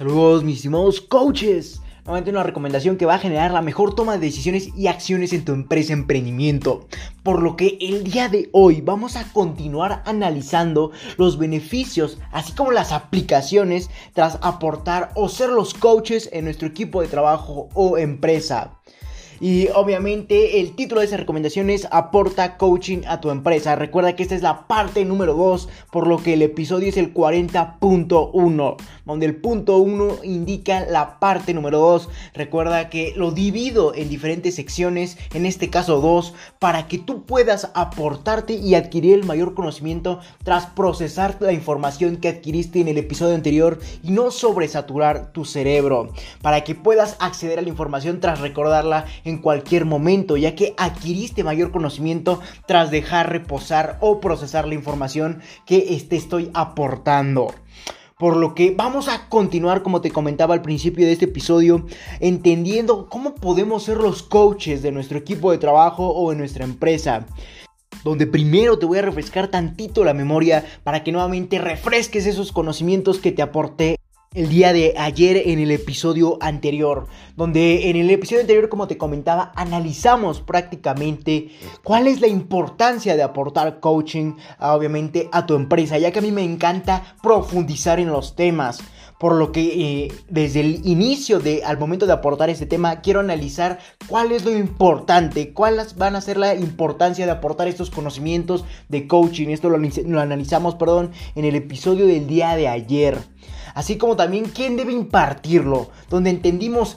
Saludos mis estimados coaches. Nuevamente una recomendación que va a generar la mejor toma de decisiones y acciones en tu empresa emprendimiento. Por lo que el día de hoy vamos a continuar analizando los beneficios, así como las aplicaciones tras aportar o ser los coaches en nuestro equipo de trabajo o empresa. Y obviamente el título de esa recomendación es Aporta coaching a tu empresa. Recuerda que esta es la parte número 2, por lo que el episodio es el 40.1, donde el punto 1 indica la parte número 2. Recuerda que lo divido en diferentes secciones, en este caso 2, para que tú puedas aportarte y adquirir el mayor conocimiento tras procesar la información que adquiriste en el episodio anterior y no sobresaturar tu cerebro, para que puedas acceder a la información tras recordarla cualquier momento, ya que adquiriste mayor conocimiento tras dejar reposar o procesar la información que te estoy aportando. Por lo que vamos a continuar, como te comentaba al principio de este episodio, entendiendo cómo podemos ser los coaches de nuestro equipo de trabajo o de nuestra empresa donde primero te voy a refrescar tantito la memoria para que nuevamente refresques esos conocimientos que te aporté el día de ayer en el episodio anterior, donde en el episodio anterior, como te comentaba, analizamos prácticamente cuál es la importancia de aportar coaching, obviamente, a tu empresa, ya que a mí me encanta profundizar en los temas. Por lo que eh, desde el inicio de al momento de aportar este tema, quiero analizar cuál es lo importante, cuáles van a ser la importancia de aportar estos conocimientos de coaching. Esto lo, lo analizamos, perdón, en el episodio del día de ayer así como también quién debe impartirlo, donde entendimos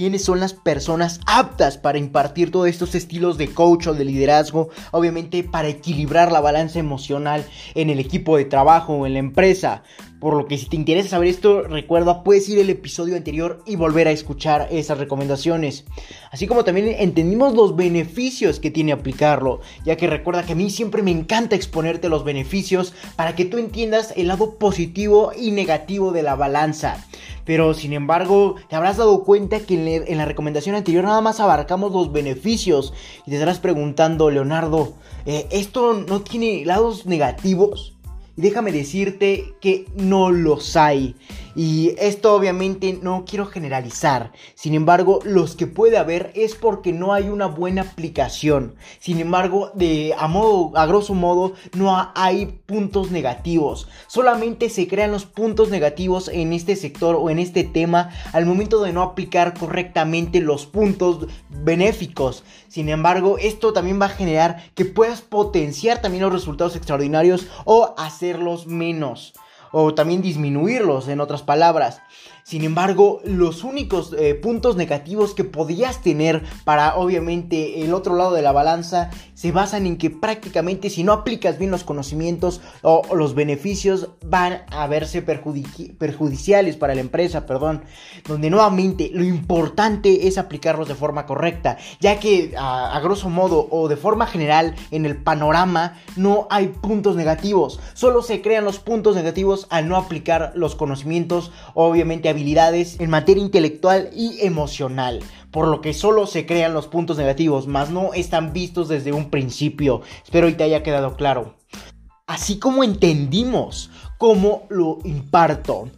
quiénes son las personas aptas para impartir todos estos estilos de coach o de liderazgo, obviamente para equilibrar la balanza emocional en el equipo de trabajo o en la empresa. Por lo que si te interesa saber esto, recuerda, puedes ir al episodio anterior y volver a escuchar esas recomendaciones. Así como también entendimos los beneficios que tiene aplicarlo, ya que recuerda que a mí siempre me encanta exponerte los beneficios para que tú entiendas el lado positivo y negativo de la balanza. Pero sin embargo, te habrás dado cuenta que en la recomendación anterior nada más abarcamos los beneficios y te estarás preguntando, Leonardo, eh, ¿esto no tiene lados negativos? Y déjame decirte que no los hay. Y esto obviamente no quiero generalizar. Sin embargo, los que puede haber es porque no hay una buena aplicación. Sin embargo, de a modo a grosso modo no hay puntos negativos. Solamente se crean los puntos negativos en este sector o en este tema al momento de no aplicar correctamente los puntos benéficos. Sin embargo, esto también va a generar que puedas potenciar también los resultados extraordinarios o hacerlos menos o también disminuirlos en otras palabras. Sin embargo, los únicos eh, puntos negativos que podías tener para obviamente el otro lado de la balanza se basan en que prácticamente si no aplicas bien los conocimientos o, los beneficios van a verse perjudiciales para la empresa, perdón. Donde nuevamente lo importante es aplicarlos de forma correcta, ya que a, a grosso modo o de forma general en el panorama no hay puntos negativos, solo se crean los puntos negativos al no aplicar los conocimientos obviamente habilidades en materia intelectual y emocional, por lo que solo se crean los puntos negativos, más no están vistos desde un principio. Espero que te haya quedado claro. Así como entendimos cómo lo imparto.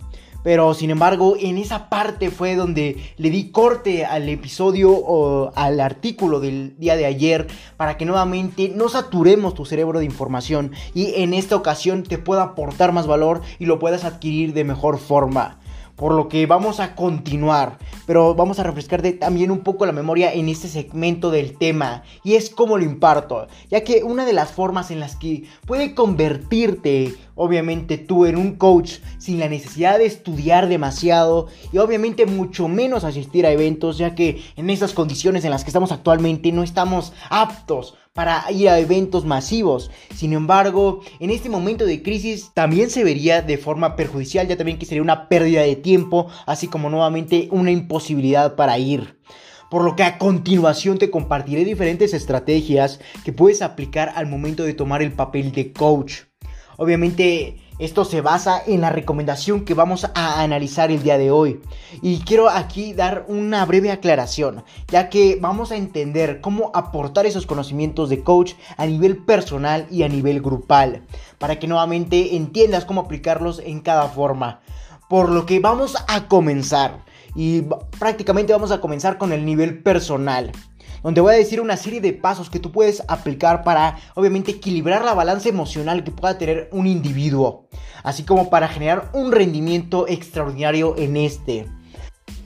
Pero sin embargo, en esa parte fue donde le di corte al episodio o al artículo del día de ayer para que nuevamente no saturemos tu cerebro de información y en esta ocasión te pueda aportar más valor y lo puedas adquirir de mejor forma por lo que vamos a continuar, pero vamos a refrescarte también un poco la memoria en este segmento del tema, y es como lo imparto, ya que una de las formas en las que puede convertirte, obviamente tú, en un coach sin la necesidad de estudiar demasiado y obviamente mucho menos asistir a eventos, ya que en esas condiciones en las que estamos actualmente no estamos aptos para ir a eventos masivos. Sin embargo, en este momento de crisis también se vería de forma perjudicial, ya también que sería una pérdida de tiempo, así como nuevamente una imposibilidad para ir. Por lo que a continuación te compartiré diferentes estrategias que puedes aplicar al momento de tomar el papel de coach. Obviamente esto se basa en la recomendación que vamos a analizar el día de hoy. Y quiero aquí dar una breve aclaración, ya que vamos a entender cómo aportar esos conocimientos de coach a nivel personal y a nivel grupal, para que nuevamente entiendas cómo aplicarlos en cada forma. Por lo que vamos a comenzar. Y prácticamente vamos a comenzar con el nivel personal donde voy a decir una serie de pasos que tú puedes aplicar para obviamente equilibrar la balanza emocional que pueda tener un individuo, así como para generar un rendimiento extraordinario en este.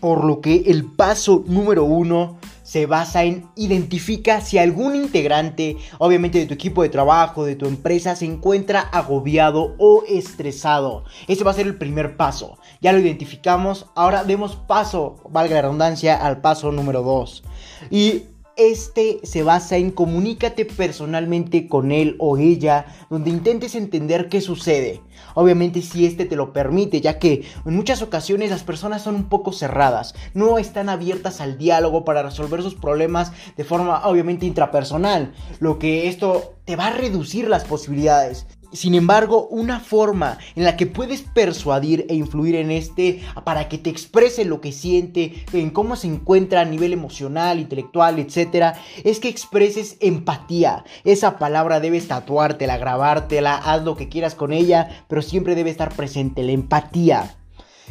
Por lo que el paso número uno se basa en identifica si algún integrante, obviamente de tu equipo de trabajo, de tu empresa, se encuentra agobiado o estresado. Ese va a ser el primer paso. Ya lo identificamos, ahora demos paso, valga la redundancia, al paso número dos. Y este se basa en comunícate personalmente con él o ella, donde intentes entender qué sucede. Obviamente si este te lo permite, ya que en muchas ocasiones las personas son un poco cerradas, no están abiertas al diálogo para resolver sus problemas de forma obviamente intrapersonal, lo que esto te va a reducir las posibilidades. Sin embargo, una forma en la que puedes persuadir e influir en este para que te exprese lo que siente, en cómo se encuentra a nivel emocional, intelectual, etc., es que expreses empatía. Esa palabra debes tatuártela, grabártela, haz lo que quieras con ella, pero siempre debe estar presente la empatía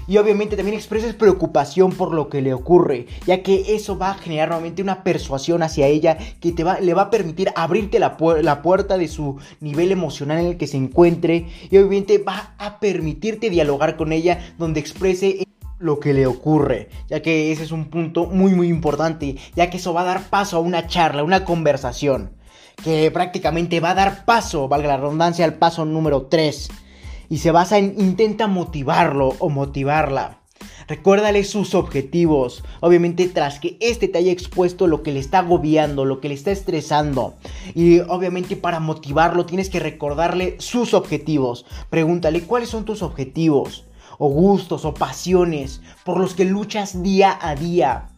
y obviamente también expreses preocupación por lo que le ocurre, ya que eso va a generar nuevamente una persuasión hacia ella que te va, le va a permitir abrirte la, la puerta de su nivel emocional en el que se encuentre. Y obviamente va a permitirte dialogar con ella donde exprese lo que le ocurre, ya que ese es un punto muy muy importante, ya que eso va a dar paso a una charla, una conversación, que prácticamente va a dar paso, valga la redundancia, al paso número 3 y se basa en intenta motivarlo o motivarla. Recuérdale sus objetivos. Obviamente tras que este te haya expuesto lo que le está agobiando, lo que le está estresando. Y obviamente para motivarlo tienes que recordarle sus objetivos. Pregúntale cuáles son tus objetivos. O gustos o pasiones por los que luchas día a día.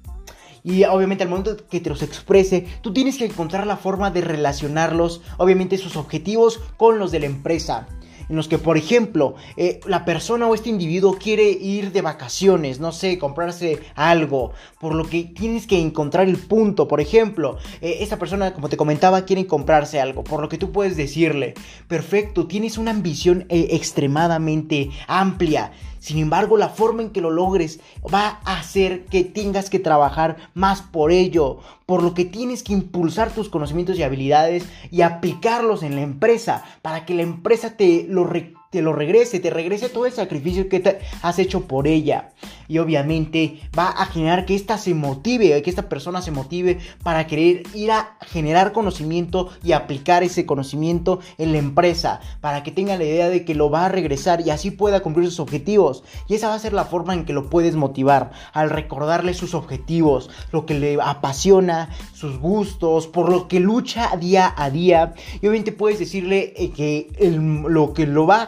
Y obviamente al momento que te los exprese, tú tienes que encontrar la forma de relacionarlos, obviamente sus objetivos con los de la empresa en los que, por ejemplo, eh, la persona o este individuo quiere ir de vacaciones, no sé, comprarse algo, por lo que tienes que encontrar el punto. Por ejemplo, eh, esta persona, como te comentaba, quiere comprarse algo, por lo que tú puedes decirle, perfecto, tienes una ambición eh, extremadamente amplia. Sin embargo, la forma en que lo logres va a hacer que tengas que trabajar más por ello, por lo que tienes que impulsar tus conocimientos y habilidades y aplicarlos en la empresa para que la empresa te lo te lo regrese, te regrese todo el sacrificio que te has hecho por ella. Y obviamente va a generar que esta se motive, que esta persona se motive para querer ir a generar conocimiento y aplicar ese conocimiento en la empresa, para que tenga la idea de que lo va a regresar y así pueda cumplir sus objetivos. Y esa va a ser la forma en que lo puedes motivar, al recordarle sus objetivos, lo que le apasiona, sus gustos, por lo que lucha día a día. Y obviamente puedes decirle eh, que lo que lo va a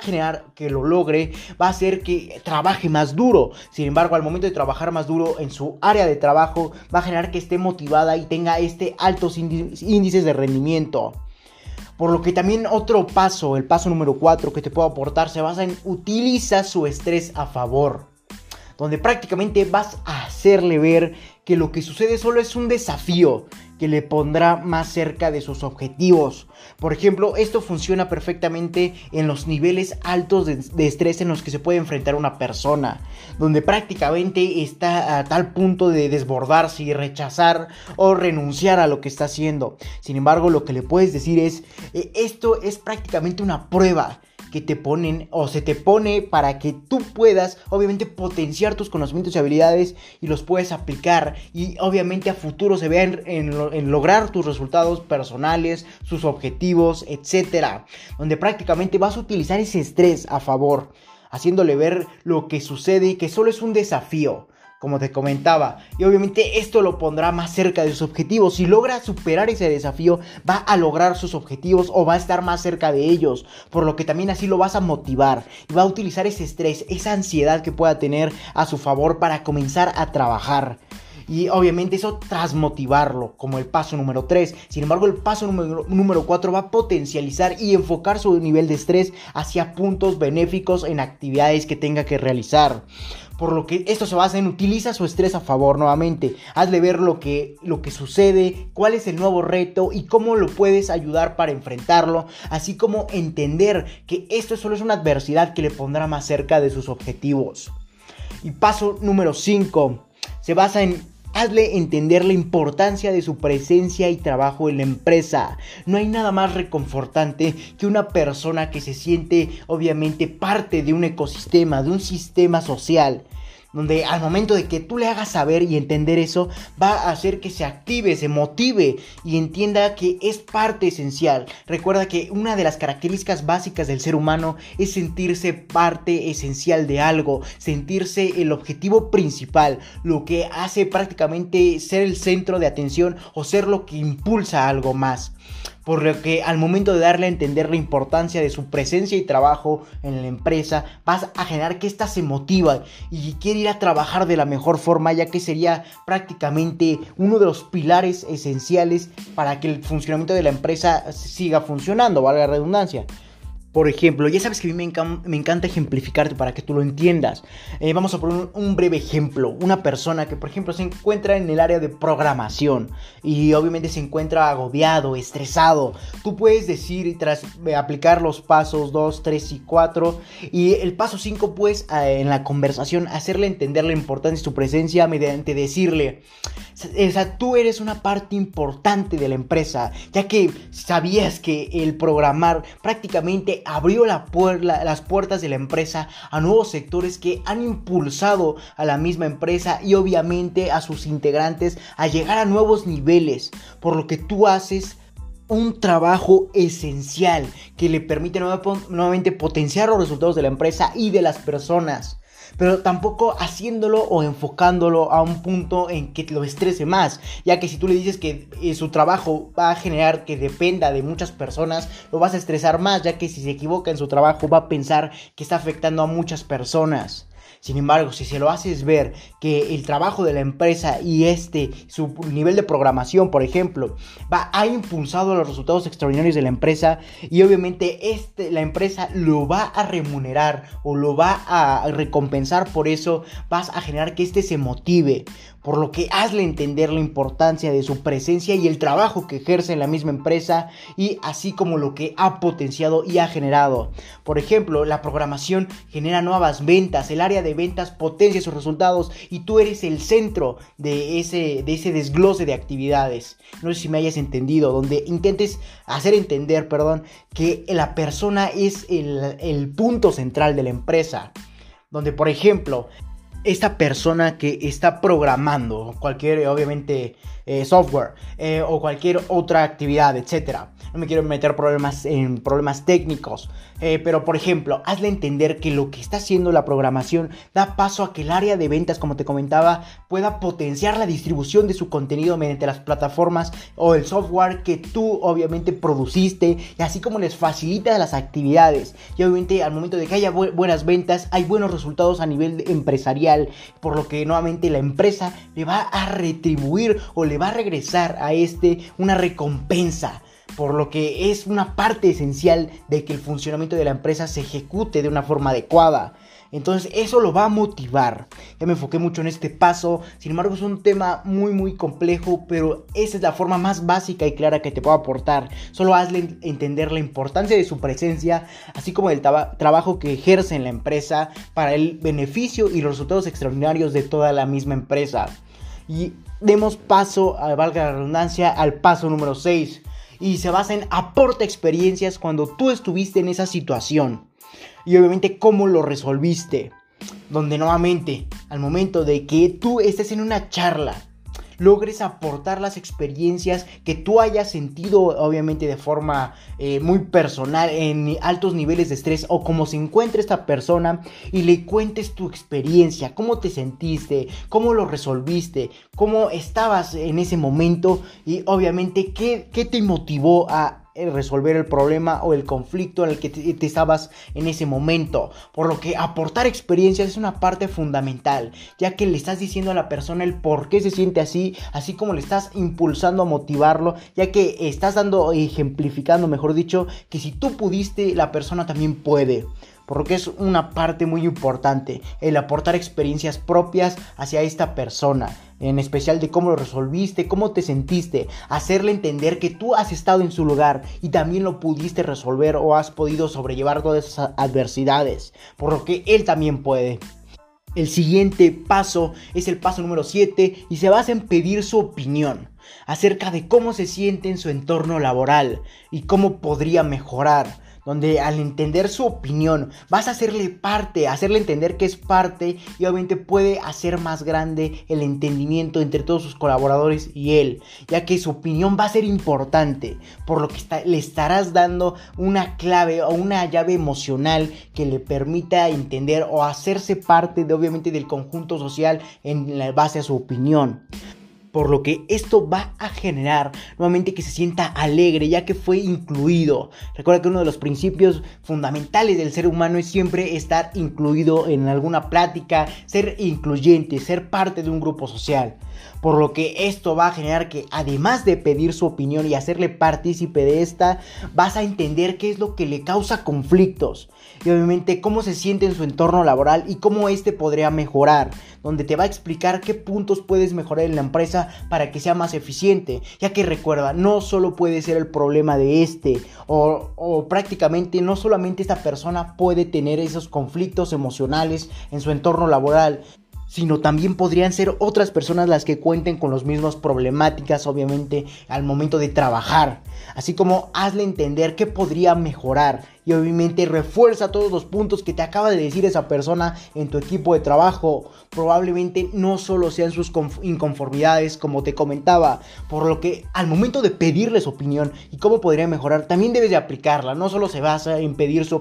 que lo logre va a hacer que trabaje más duro. Sin embargo, al momento de trabajar más duro en su área de trabajo, va a generar que esté motivada y tenga este altos índices de rendimiento. Por lo que también otro paso, el paso número 4 que te puedo aportar, se basa en utiliza su estrés a favor. Donde prácticamente vas a hacerle ver que lo que sucede solo es un desafío que le pondrá más cerca de sus objetivos. Por ejemplo, esto funciona perfectamente en los niveles altos de, estrés en los que se puede enfrentar una persona, donde prácticamente está a tal punto de desbordarse y rechazar o renunciar a lo que está haciendo. Sin embargo, lo que le puedes decir es, eh, esto es prácticamente una prueba que te ponen o se te pone para que tú puedas obviamente potenciar tus conocimientos y habilidades y los puedes aplicar y obviamente a futuro se vean en, lograr tus resultados personales, sus objetivos, etcétera, donde prácticamente vas a utilizar ese estrés a favor, haciéndole ver lo que sucede y que solo es un desafío como te comentaba. Y obviamente esto lo pondrá más cerca de sus objetivos. Si logra superar ese desafío, va a lograr sus objetivos o va a estar más cerca de ellos. Por lo que también así lo vas a motivar. Y va a utilizar ese estrés, esa ansiedad que pueda tener a su favor para comenzar a trabajar. Y obviamente eso tras motivarlo, como el paso número 3. Sin embargo, el paso número, número 4 va a potencializar y enfocar su nivel de estrés hacia puntos benéficos en actividades que tenga que realizar por lo que esto se basa en utiliza su estrés a favor nuevamente. Hazle ver lo que, lo que sucede, cuál es el nuevo reto y cómo lo puedes ayudar para enfrentarlo, así como entender que esto solo es una adversidad que le pondrá más cerca de sus objetivos. Y paso número 5 se basa en Hazle entender la importancia de su presencia y trabajo en la empresa. No hay nada más reconfortante que una persona que se siente obviamente parte de un ecosistema, de un sistema social donde al momento de que tú le hagas saber y entender eso, va a hacer que se active, se motive y entienda que es parte esencial. Recuerda que una de las características básicas del ser humano es sentirse parte esencial de algo, sentirse el objetivo principal, lo que hace prácticamente ser el centro de atención o ser lo que impulsa algo más por lo que al momento de darle a entender la importancia de su presencia y trabajo en la empresa, vas a generar que ésta se motiva y quiere ir a trabajar de la mejor forma, ya que sería prácticamente uno de los pilares esenciales para que el funcionamiento de la empresa siga funcionando, valga la redundancia. Por ejemplo, ya sabes que a mí me, encanta ejemplificarte para que tú lo entiendas. Eh, vamos a poner un, breve ejemplo. Una persona que, por ejemplo, se encuentra en el área de programación y obviamente se encuentra agobiado, estresado. Tú puedes decir, tras eh, aplicar los pasos 2, 3 y 4, y el paso 5, pues, en la conversación, hacerle entender la importancia de su presencia mediante decirle, o sea, tú eres una parte importante de la empresa, ya que sabías que el programar prácticamente abrió las puertas de la empresa a nuevos sectores que han impulsado a la misma empresa y obviamente a sus integrantes a llegar a nuevos niveles, por lo que tú haces un trabajo esencial que le permite nuevamente potenciar los resultados de la empresa y de las personas pero tampoco haciéndolo o enfocándolo a un punto en que lo estrese más, ya que si tú le dices que eh, su trabajo va a generar que dependa de muchas personas, lo vas a estresar más, ya que si se equivoca en su trabajo va a pensar que está afectando a muchas personas. Sin embargo, si se lo haces ver que el trabajo de la empresa y este, su nivel de programación, por ejemplo, va, ha impulsado los resultados extraordinarios de la empresa y obviamente este, la empresa lo va a remunerar o lo va a recompensar por eso, vas a generar que este se motive por lo que hazle entender la importancia de su presencia y el trabajo que ejerce en la misma empresa y así como lo que ha potenciado y ha generado. Por ejemplo, la programación genera nuevas ventas, el área de ventas potencia sus resultados y tú eres el centro de ese, de ese desglose de actividades. No sé si me hayas entendido, donde intentes hacer entender, perdón, que la persona es el punto central de la empresa donde por ejemplo esta persona que está programando cualquier, obviamente, eh, software eh, o cualquier otra actividad, etcétera. No me quiero meter problemas en problemas técnicos, eh, pero por ejemplo, hazle entender que lo que está haciendo la programación da paso a que el área de ventas, como te comentaba, pueda potenciar la distribución de su contenido mediante las plataformas o el software que tú obviamente produciste y así como les facilita las actividades. Y obviamente al momento de que haya buenas ventas, hay buenos resultados a nivel empresarial, por lo que nuevamente la empresa le va a retribuir o le va a regresar a este una recompensa por lo que es una parte esencial de que el funcionamiento de la empresa se ejecute de una forma adecuada. Entonces eso lo va a motivar. Ya me enfoqué mucho en este paso. Sin embargo es un tema muy muy complejo. Pero esa es la forma más básica y clara que te puedo aportar. Solo hazle entender la importancia de su presencia. Así como del trabajo que ejerce en la empresa. Para el beneficio y los resultados extraordinarios de toda la misma empresa. Y demos paso, valga la redundancia, al paso número 6 y se basa en aporta experiencias cuando tú estuviste en esa situación y obviamente cómo lo resolviste. Donde nuevamente, al momento de que tú estés en una charla logres aportar las experiencias que tú hayas sentido, obviamente de forma eh, muy personal, en altos niveles de estrés o como se encuentra esta persona y le cuentes tu experiencia, cómo te sentiste, cómo lo resolviste, cómo estabas en ese momento y obviamente qué, qué te motivó a resolver el problema o el conflicto en el que te, estabas en ese momento. Por lo que aportar experiencias es una parte fundamental, ya que le estás diciendo a la persona el por qué se siente así, así como le estás impulsando a motivarlo, ya que estás dando, ejemplificando, mejor dicho, que si tú pudiste, la persona también puede por lo que es una parte muy importante el aportar experiencias propias hacia esta persona, en especial de cómo lo resolviste, cómo te sentiste, hacerle entender que tú has estado en su lugar y también lo pudiste resolver o has podido sobrellevar todas esas adversidades, por lo que él también puede. El siguiente paso es el paso número 7 y se basa en pedir su opinión acerca de cómo se siente en su entorno laboral y cómo podría mejorar donde al entender su opinión vas a hacerle parte, hacerle entender que es parte y obviamente puede hacer más grande el entendimiento entre todos sus colaboradores y él, ya que su opinión va a ser importante, por lo que le estarás dando una clave o una llave emocional que le permita entender o hacerse parte de obviamente del conjunto social en base a su opinión por lo que esto va a generar nuevamente que se sienta alegre ya que fue incluido. Recuerda que uno de los principios fundamentales del ser humano es siempre estar incluido en alguna plática, ser incluyente, ser parte de un grupo social. Por lo que esto va a generar que además de pedir su opinión y hacerle partícipe de esta, vas a entender qué es lo que le causa conflictos y obviamente cómo se siente en su entorno laboral y cómo este podría mejorar, donde te va a explicar qué puntos puedes mejorar en la empresa para que sea más eficiente, ya que recuerda, no solo puede ser el problema de este o, o prácticamente no solamente esta persona puede tener esos conflictos emocionales en su entorno laboral, sino también podrían ser otras personas las que cuenten con las mismas problemáticas, obviamente, al momento de trabajar. Así como hazle entender que podría mejorar y obviamente refuerza todos los puntos que te acaba de decir esa persona en tu equipo de trabajo. Probablemente no solo sean sus inconformidades como te comentaba, por lo que al momento de pedirle su opinión y cómo podría mejorar, también debes de aplicarla. No solo se basa en pedir su,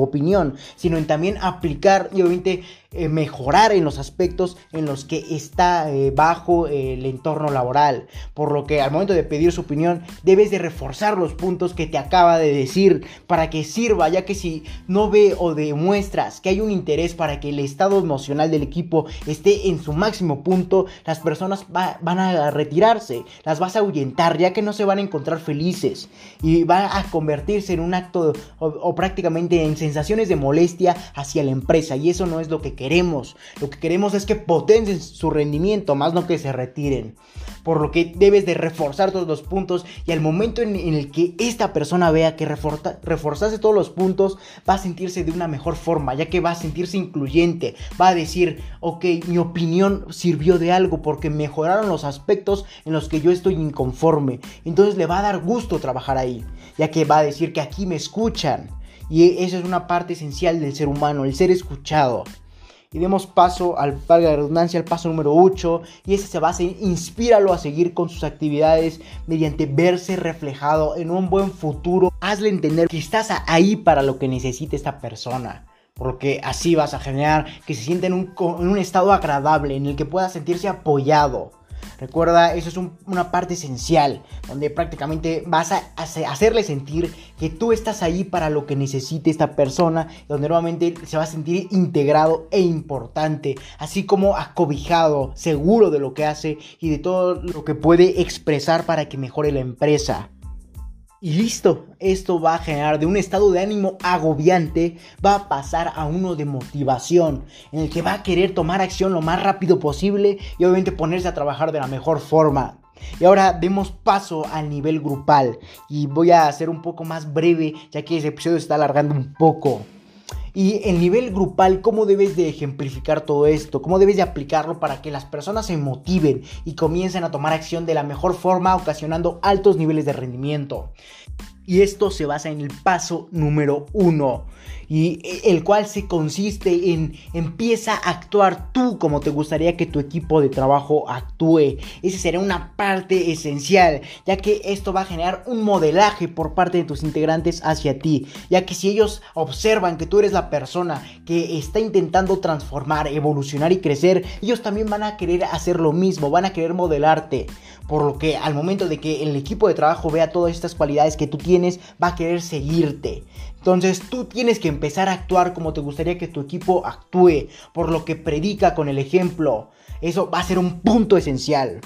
opinión, sino en también aplicar y obviamente eh, mejorar en los aspectos en los que está eh, bajo el entorno laboral. Por lo que al momento de pedir su opinión, debes de reforzar los puntos que te acaba de decir para que sirva ya que si no ve o demuestras que hay un interés para que el estado emocional del equipo esté en su máximo punto, las personas van a retirarse, las vas a ahuyentar, ya que no se van a encontrar felices y va a convertirse en un acto o, prácticamente en sensaciones de molestia hacia la empresa y eso no es lo que queremos. Lo que queremos es que potencien su rendimiento, más no que se retiren. Por lo que debes de reforzar todos los puntos y al momento en, el que esta persona vea que reforzaste todos los puntos, va a sentirse de una mejor forma, ya que va a sentirse incluyente, va a decir, ok, mi opinión sirvió de algo porque mejoraron los aspectos en los que yo estoy inconforme. Entonces le va a dar gusto trabajar ahí, ya que va a decir que aquí me escuchan. Y eso es una parte esencial del ser humano, el ser escuchado. Y demos paso al, valga de redundancia, al paso número 8. Y ese se basa en inspíralo a seguir con sus actividades mediante verse reflejado en un buen futuro. Hazle entender que estás ahí para lo que necesite esta persona. Porque así vas a generar que se sienta en un, en un estado agradable, en el que pueda sentirse apoyado. Recuerda, eso es una parte esencial, donde prácticamente vas a hacerle sentir que tú estás ahí para lo que necesite esta persona, donde nuevamente se va a sentir integrado e importante, así como acobijado, seguro de lo que hace y de todo lo que puede expresar para que mejore la empresa. Y listo, esto va a generar de un estado de ánimo agobiante, va a pasar a uno de motivación, en el que va a querer tomar acción lo más rápido posible y obviamente ponerse a trabajar de la mejor forma. Y ahora demos paso al nivel grupal y voy a hacer un poco más breve ya que ese episodio está alargando un poco. Y el nivel grupal, ¿cómo debes de ejemplificar todo esto? ¿Cómo debes de aplicarlo para que las personas se motiven y comiencen a tomar acción de la mejor forma, ocasionando altos niveles de rendimiento? Y esto se basa en el paso número uno y e, el cual se consiste en empieza a actuar tú como te gustaría que tu equipo de trabajo actúe. Esa será una parte esencial, ya que esto va a generar un modelaje por parte de tus integrantes hacia ti, ya que si ellos observan que tú eres la persona que está intentando transformar, evolucionar y crecer, ellos también van a querer hacer lo mismo, van a querer modelarte. Por lo que al momento de que el equipo de trabajo vea todas estas cualidades que tú tienes, va a querer seguirte. Entonces tú tienes que empezar a actuar como te gustaría que tu equipo actúe, por lo que predica con el ejemplo. Eso va a ser un punto esencial.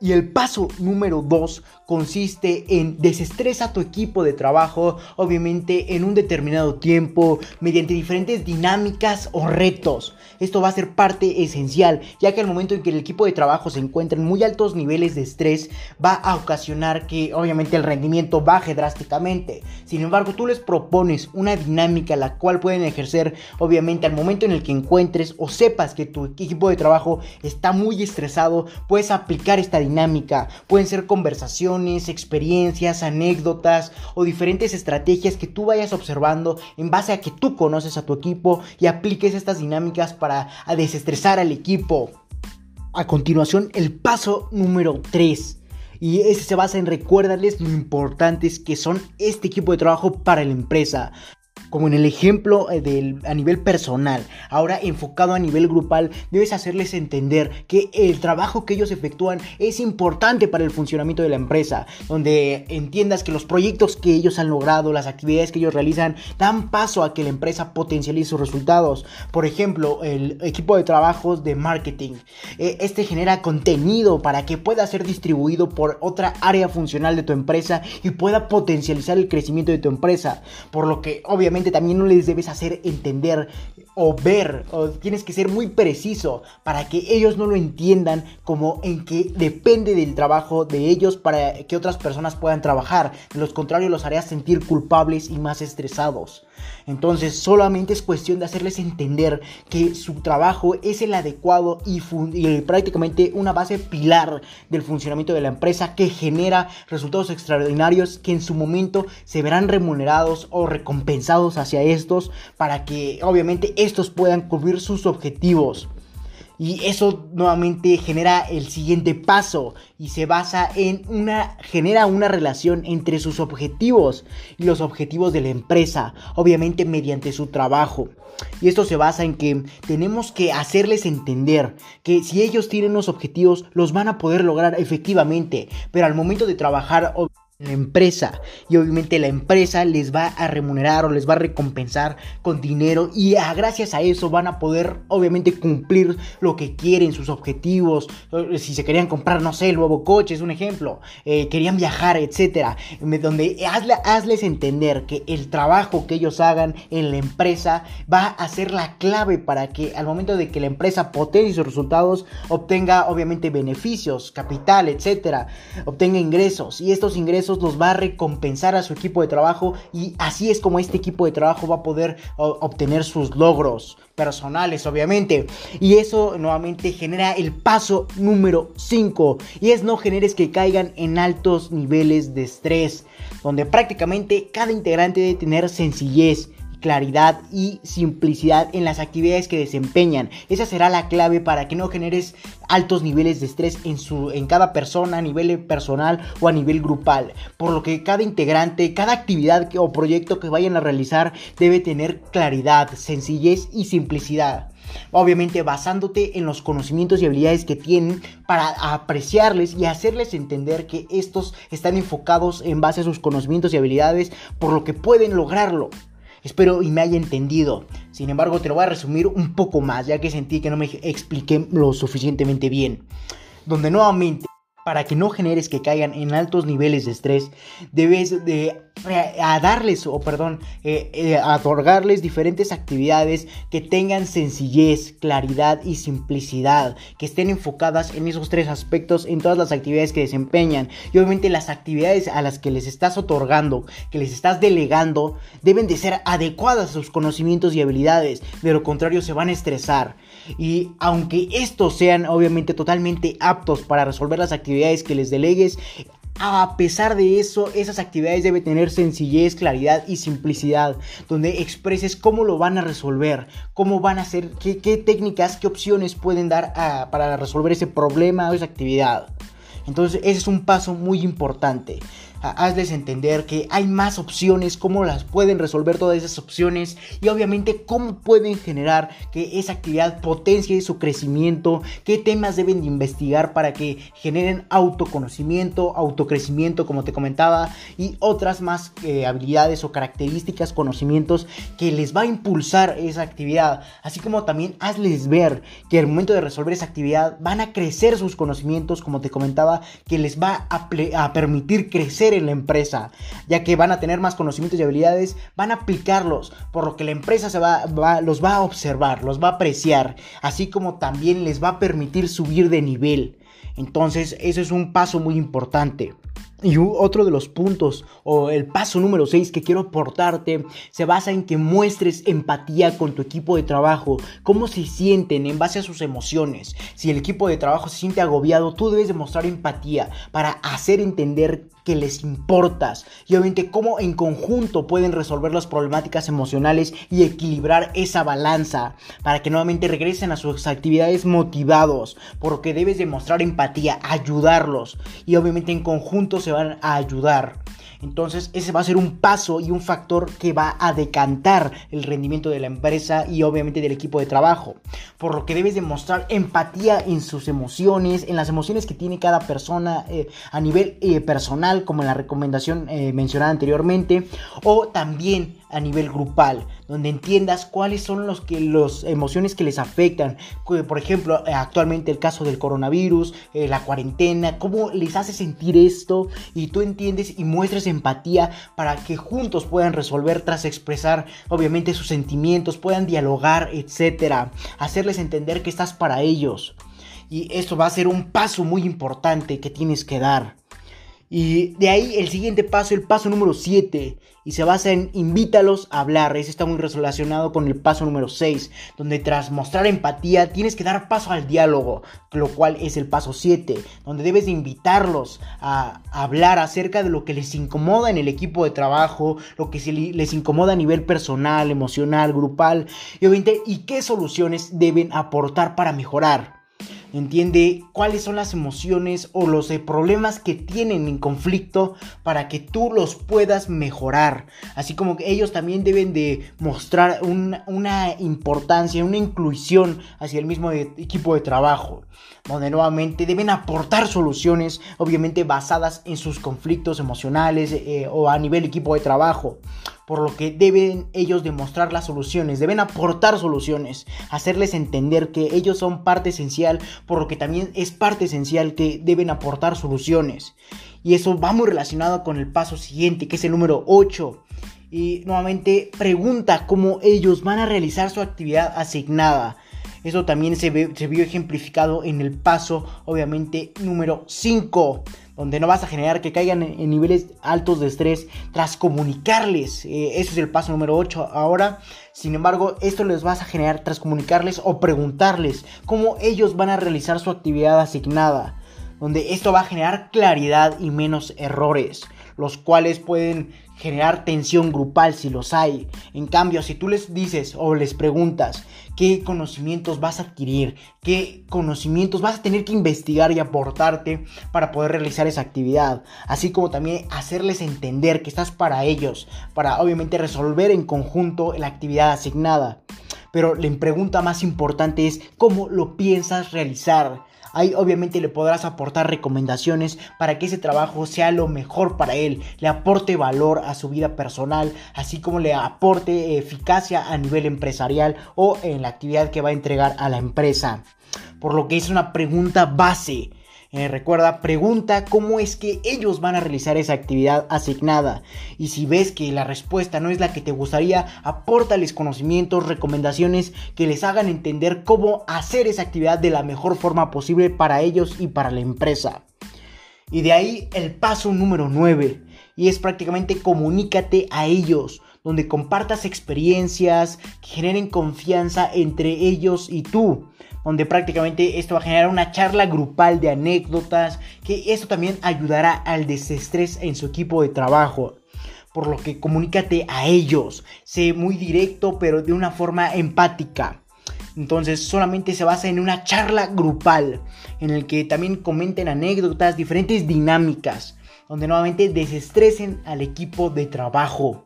Y el paso número 2 consiste en desestresa tu equipo de trabajo, obviamente en un determinado tiempo, mediante diferentes dinámicas o retos. Esto va a ser parte esencial, ya que al momento en que el equipo de trabajo se encuentra en muy altos niveles de estrés, va a ocasionar que obviamente el rendimiento baje drásticamente. Sin embargo, tú les propones una dinámica la cual pueden ejercer obviamente al momento en el que encuentres o sepas que tu equipo de trabajo está muy estresado, puedes aplicar esta dinámica. Pueden ser conversaciones, experiencias, anécdotas o diferentes estrategias que tú vayas observando en base a que tú conoces a tu equipo y apliques estas dinámicas para desestresar al equipo. A continuación, el paso número 3. Y ese se basa en recuérdarles lo importantes que son este equipo de trabajo para la empresa como en el ejemplo eh, a nivel personal, ahora enfocado a nivel grupal, debes hacerles entender que el trabajo que ellos efectúan es importante para el funcionamiento de la empresa, donde entiendas que los proyectos que ellos han logrado, las actividades que ellos realizan, dan paso a que la empresa potencialice sus resultados. Por ejemplo, el equipo de trabajos de marketing. Eh, este genera contenido para que pueda ser distribuido por otra área funcional de tu empresa y pueda potencializar el crecimiento de tu empresa. Por lo que obviamente también no les debes hacer entender o ver, o tienes que ser muy preciso para que ellos no lo entiendan como en que depende del trabajo de ellos para que otras personas puedan trabajar. De lo contrario, los harías sentir culpables y más estresados. Entonces, solamente es cuestión de hacerles entender que su trabajo es el adecuado y, y prácticamente una base pilar del funcionamiento de la empresa que genera resultados extraordinarios que en su momento se verán remunerados o recompensados hacia estos para que obviamente estos puedan cubrir sus objetivos. Y eso nuevamente genera el siguiente paso y se basa en una genera una relación entre sus objetivos y los objetivos de la empresa, obviamente mediante su trabajo. Y esto se basa en que tenemos que hacerles entender que si ellos tienen los objetivos los van a poder lograr efectivamente, pero al momento de trabajar la empresa. Y obviamente la empresa les va a remunerar o les va a recompensar con dinero. Y gracias a eso van a poder obviamente cumplir lo que quieren, sus objetivos, eh, si se querían comprar, no sé, el nuevo coche es un ejemplo, eh, querían viajar, etcétera, donde hazles entender que el trabajo que ellos hagan en la empresa va a ser la clave para que al momento de que la empresa potencie sus resultados obtenga obviamente beneficios, capital, etcétera, obtenga ingresos. Y estos ingresos los va a recompensar a su equipo de trabajo y así es como este equipo de trabajo va a poder obtener sus logros personales, obviamente. Y eso nuevamente genera el paso número 5 y es no generes que caigan en altos niveles de estrés, donde prácticamente cada integrante debe tener sencillez claridad y simplicidad en las actividades que desempeñan. Esa será la clave para que no generes altos niveles de estrés en, su, en cada persona a nivel personal o a nivel grupal. Por lo que cada integrante, cada actividad o proyecto que vayan a realizar debe tener claridad, sencillez y simplicidad. Obviamente basándote en los conocimientos y habilidades que tienen para apreciarles y hacerles entender que estos están enfocados en base a sus conocimientos y habilidades por lo que pueden lograrlo. Espero y me haya entendido. Sin embargo, te lo voy a resumir un poco más, ya que sentí que no me expliqué lo suficientemente bien. Donde nuevamente para que no generes que caigan en altos niveles de estrés, debes de a darles, o perdón, eh, eh, otorgarles diferentes actividades que tengan sencillez, claridad y simplicidad, que estén enfocadas en esos tres aspectos en todas las actividades que desempeñan. Y obviamente las actividades a las que les estás otorgando, que les estás delegando, deben de ser adecuadas a sus conocimientos y habilidades, de lo contrario se van a estresar. Y aunque estos sean obviamente totalmente aptos para resolver las actividades que les delegues, a pesar de eso, esas actividades deben tener sencillez, claridad y simplicidad, donde expreses cómo lo van a resolver, cómo van a hacer, qué, técnicas, qué opciones pueden dar para resolver ese problema o esa actividad. Entonces, ese es un paso muy importante. Hazles entender que hay más opciones, cómo las pueden resolver todas esas opciones y obviamente cómo pueden generar que esa actividad potencie su crecimiento, qué temas deben de investigar para que generen autoconocimiento, autocrecimiento, como te comentaba, y otras más eh, habilidades o características, conocimientos que les va a impulsar esa actividad, así como también hazles ver que al momento de resolver esa actividad van a crecer sus conocimientos, como te comentaba, que les va a, a permitir crecer en la empresa, ya que van a tener más conocimientos y habilidades, van a aplicarlos, por lo que la empresa se va, los va a observar, los va a apreciar, así como también les va a permitir subir de nivel. Entonces, eso es un paso muy importante. Y otro de los puntos o el paso número 6 que quiero aportarte se basa en que muestres empatía con tu equipo de trabajo, cómo se sienten en base a sus emociones. Si el equipo de trabajo se siente agobiado, tú debes demostrar empatía para hacer entender que les importas. Y obviamente cómo en conjunto pueden resolver las problemáticas emocionales y equilibrar esa balanza para que nuevamente regresen a sus actividades motivados, por lo que debes demostrar empatía, ayudarlos. Y obviamente en conjunto se van a ayudar. Entonces ese va a ser un paso y un factor que va a decantar el rendimiento de la empresa y obviamente del equipo de trabajo. Por lo que debes demostrar empatía en sus emociones, en las emociones que tiene cada persona eh, a nivel eh, personal, como en la recomendación eh, mencionada anteriormente, o también a nivel grupal, donde entiendas cuáles son los que los emociones que les afectan. Por ejemplo, actualmente el caso del coronavirus, la cuarentena, cómo les hace sentir esto y tú entiendes y muestres empatía para que juntos puedan resolver tras expresar obviamente sus sentimientos, puedan dialogar, etcétera, hacerles entender que estás para ellos. Y esto va a ser un paso muy importante que tienes que dar. Y de ahí el siguiente paso, el paso número 7, y se basa en invítalos a hablar. Ese está muy relacionado con el paso número 6, donde tras mostrar empatía tienes que dar paso al diálogo, lo cual es el paso 7, donde debes de invitarlos a hablar acerca de lo que les incomoda en el equipo de trabajo, lo que les incomoda a nivel personal, emocional, grupal, y obviamente y qué soluciones deben aportar para mejorar entiende cuáles son las emociones o los eh, problemas que tienen en conflicto para que tú los puedas mejorar. Así como que ellos también deben de mostrar una importancia, una inclusión hacia el mismo equipo de trabajo. Donde nuevamente deben aportar soluciones, obviamente basadas en sus conflictos emocionales eh, o a nivel equipo de trabajo por lo que deben ellos demostrar las soluciones, deben aportar soluciones, hacerles entender que ellos son parte esencial, por lo que también es parte esencial que deben aportar soluciones. Y eso va muy relacionado con el paso siguiente, que es el número 8. Y nuevamente pregunta cómo ellos van a realizar su actividad asignada. Eso también se, se vio ejemplificado en el paso, obviamente, número 5 donde no vas a generar que caigan en, niveles altos de estrés tras comunicarles. Eh, eso es el paso número 8 ahora. Sin embargo, esto les vas a generar tras comunicarles o preguntarles cómo ellos van a realizar su actividad asignada. Donde esto va a generar claridad y menos errores, los cuales pueden generar tensión grupal si los hay. En cambio, si tú les dices o les preguntas qué conocimientos vas a adquirir, qué conocimientos vas a tener que investigar y aportarte para poder realizar esa actividad, así como también hacerles entender que estás para ellos, para obviamente resolver en conjunto la actividad asignada. Pero la pregunta más importante es cómo lo piensas realizar Ahí obviamente le podrás aportar recomendaciones para que ese trabajo sea lo mejor para él, le aporte valor a su vida personal, así como le aporte eficacia a nivel empresarial o en la actividad que va a entregar a la empresa. Por lo que es una pregunta base eh, recuerda, pregunta cómo es que ellos van a realizar esa actividad asignada. Y si ves que la respuesta no es la que te gustaría, apórtales conocimientos, recomendaciones que les hagan entender cómo hacer esa actividad de la mejor forma posible para ellos y para la empresa. Y de ahí el paso número 9. Y es prácticamente comunícate a ellos donde compartas experiencias que generen confianza entre ellos y tú donde prácticamente esto va a generar una charla grupal de anécdotas, que esto también ayudará al desestrés en su equipo de trabajo. Por lo que comunícate a ellos, sé muy directo pero de una forma empática. Entonces solamente se basa en una charla grupal en el que también comenten anécdotas, diferentes dinámicas, donde nuevamente desestresen al equipo de trabajo.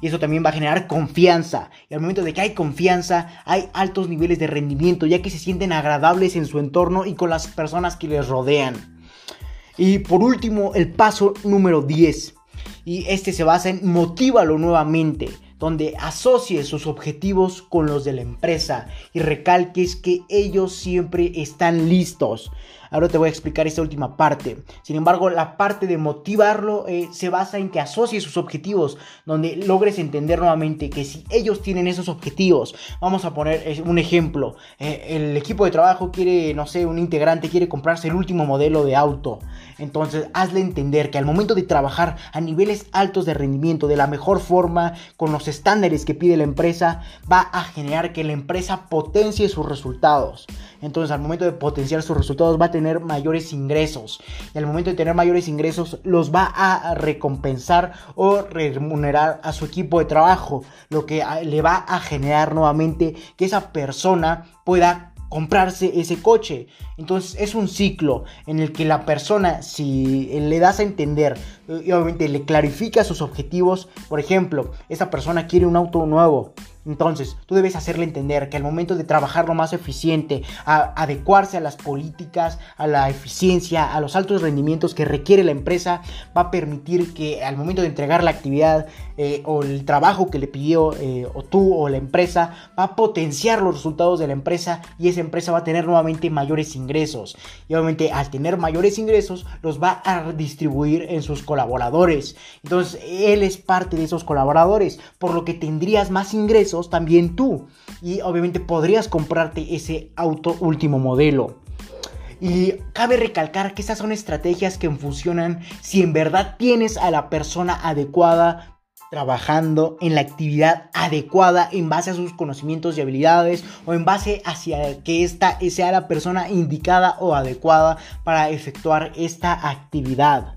Y eso también va a generar confianza. Y al momento de que hay confianza, hay altos niveles de rendimiento, ya que se sienten agradables en su entorno y con las personas que les rodean. Y por último, el paso número 10. Y este se basa en motívalo nuevamente donde asocies sus objetivos con los de la empresa y recalques que ellos siempre están listos. Ahora te voy a explicar esta última parte. Sin embargo, la parte de motivarlo eh, se basa en que asocie sus objetivos, donde logres entender nuevamente que si ellos tienen esos objetivos, vamos a poner un ejemplo, eh, el equipo de trabajo quiere, no sé, un integrante quiere comprarse el último modelo de auto. Entonces, hazle entender que al momento de trabajar a niveles altos de rendimiento, de la mejor forma, con los estándares que pide la empresa, va a generar que la empresa potencie sus resultados. Entonces al momento de potenciar sus resultados va a tener mayores ingresos. Y al momento de tener mayores ingresos los va a recompensar o remunerar a su equipo de trabajo. Lo que le va a generar nuevamente que esa persona pueda comprarse ese coche. Entonces es un ciclo en el que la persona, si le das a entender y obviamente le clarifica sus objetivos, por ejemplo, esa persona quiere un auto nuevo, entonces, tú debes hacerle entender que al momento de trabajar lo más eficiente, adecuarse a las políticas, a la eficiencia, a los altos rendimientos que requiere la empresa, va a permitir que al momento de entregar la actividad eh, o el trabajo que le pidió eh, o tú o la empresa, va a potenciar los resultados de la empresa y esa empresa va a tener nuevamente mayores ingresos. Y obviamente al tener mayores ingresos, los va a distribuir en sus colaboradores. Entonces, él es parte de esos colaboradores, por lo que tendrías más ingresos también tú. Y obviamente podrías comprarte ese auto último modelo. Y cabe recalcar que estas son estrategias que funcionan si en verdad tienes a la persona adecuada trabajando en la actividad adecuada en base a sus conocimientos y habilidades o en base hacia que esta sea la persona indicada o adecuada para efectuar esta actividad.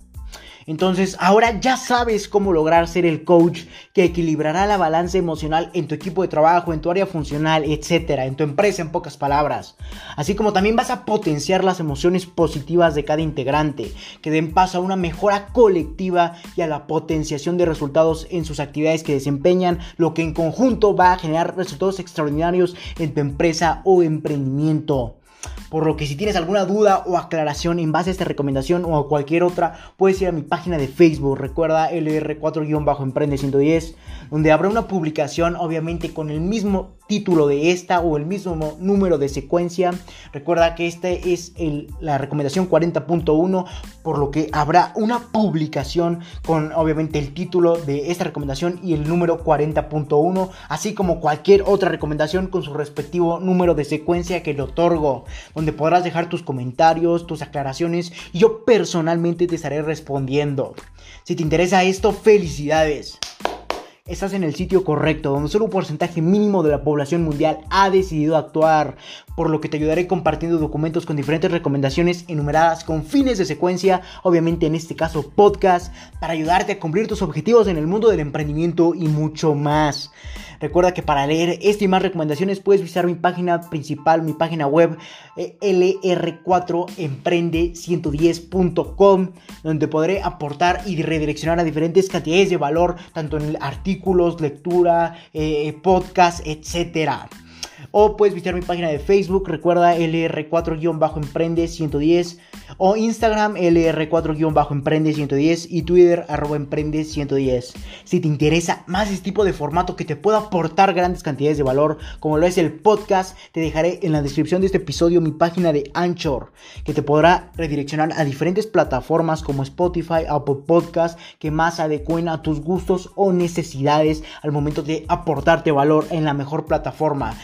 Entonces, ahora ya sabes cómo lograr ser el coach que equilibrará la balanza emocional en tu equipo de trabajo, en tu área funcional, etcétera, en tu empresa, en pocas palabras. Así como también vas a potenciar las emociones positivas de cada integrante, que den paso a una mejora colectiva y a la potenciación de resultados en sus actividades que desempeñan, lo que en conjunto va a generar resultados extraordinarios en tu empresa o emprendimiento. Por lo que si tienes alguna duda o aclaración en base a esta recomendación o a cualquier otra, puedes ir a mi página de Facebook. Recuerda LR4-Emprende 110, donde habrá una publicación, obviamente con el mismo título de esta o el mismo número de secuencia. Recuerda que esta es la recomendación 40.1, por lo que habrá una publicación con obviamente el título de esta recomendación y el número 40.1, así como cualquier otra recomendación con su respectivo número de secuencia que le otorgo, podrás dejar tus comentarios, tus aclaraciones y yo personalmente te estaré respondiendo. Si te interesa esto, felicidades estás en el sitio correcto, donde solo un porcentaje mínimo de la población mundial ha decidido actuar, por lo que te ayudaré compartiendo documentos con diferentes recomendaciones enumeradas con fines de secuencia, obviamente en este caso podcast, para ayudarte a cumplir tus objetivos en el mundo del emprendimiento y mucho más. Recuerda que para leer este y más recomendaciones puedes visitar mi página principal, mi página web eh, lr4emprende110.com, donde podré aportar y redireccionar a diferentes cantidades de valor, tanto en artículos, lectura, eh, podcast, etcétera. O puedes visitar mi página de Facebook, recuerda LR4-Emprende110 o Instagram LR4-Emprende110 y Twitter arroba Emprende110. Si te interesa más este tipo de formato que te pueda aportar grandes cantidades de valor, como lo es el podcast, te dejaré en la descripción de este episodio mi página de Anchor, que te podrá redireccionar a diferentes plataformas como Spotify, Apple Podcast, que más adecuen a tus gustos o necesidades al momento de aportarte valor en la mejor plataforma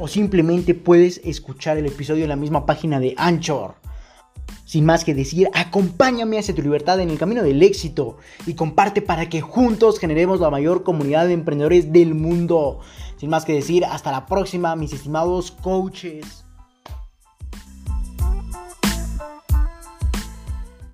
o simplemente puedes escuchar el episodio en la misma página de Anchor. Sin más que decir, acompáñame hacia tu libertad en el camino del éxito y comparte para que juntos generemos la mayor comunidad de emprendedores del mundo. Sin más que decir, hasta la próxima, mis estimados coaches.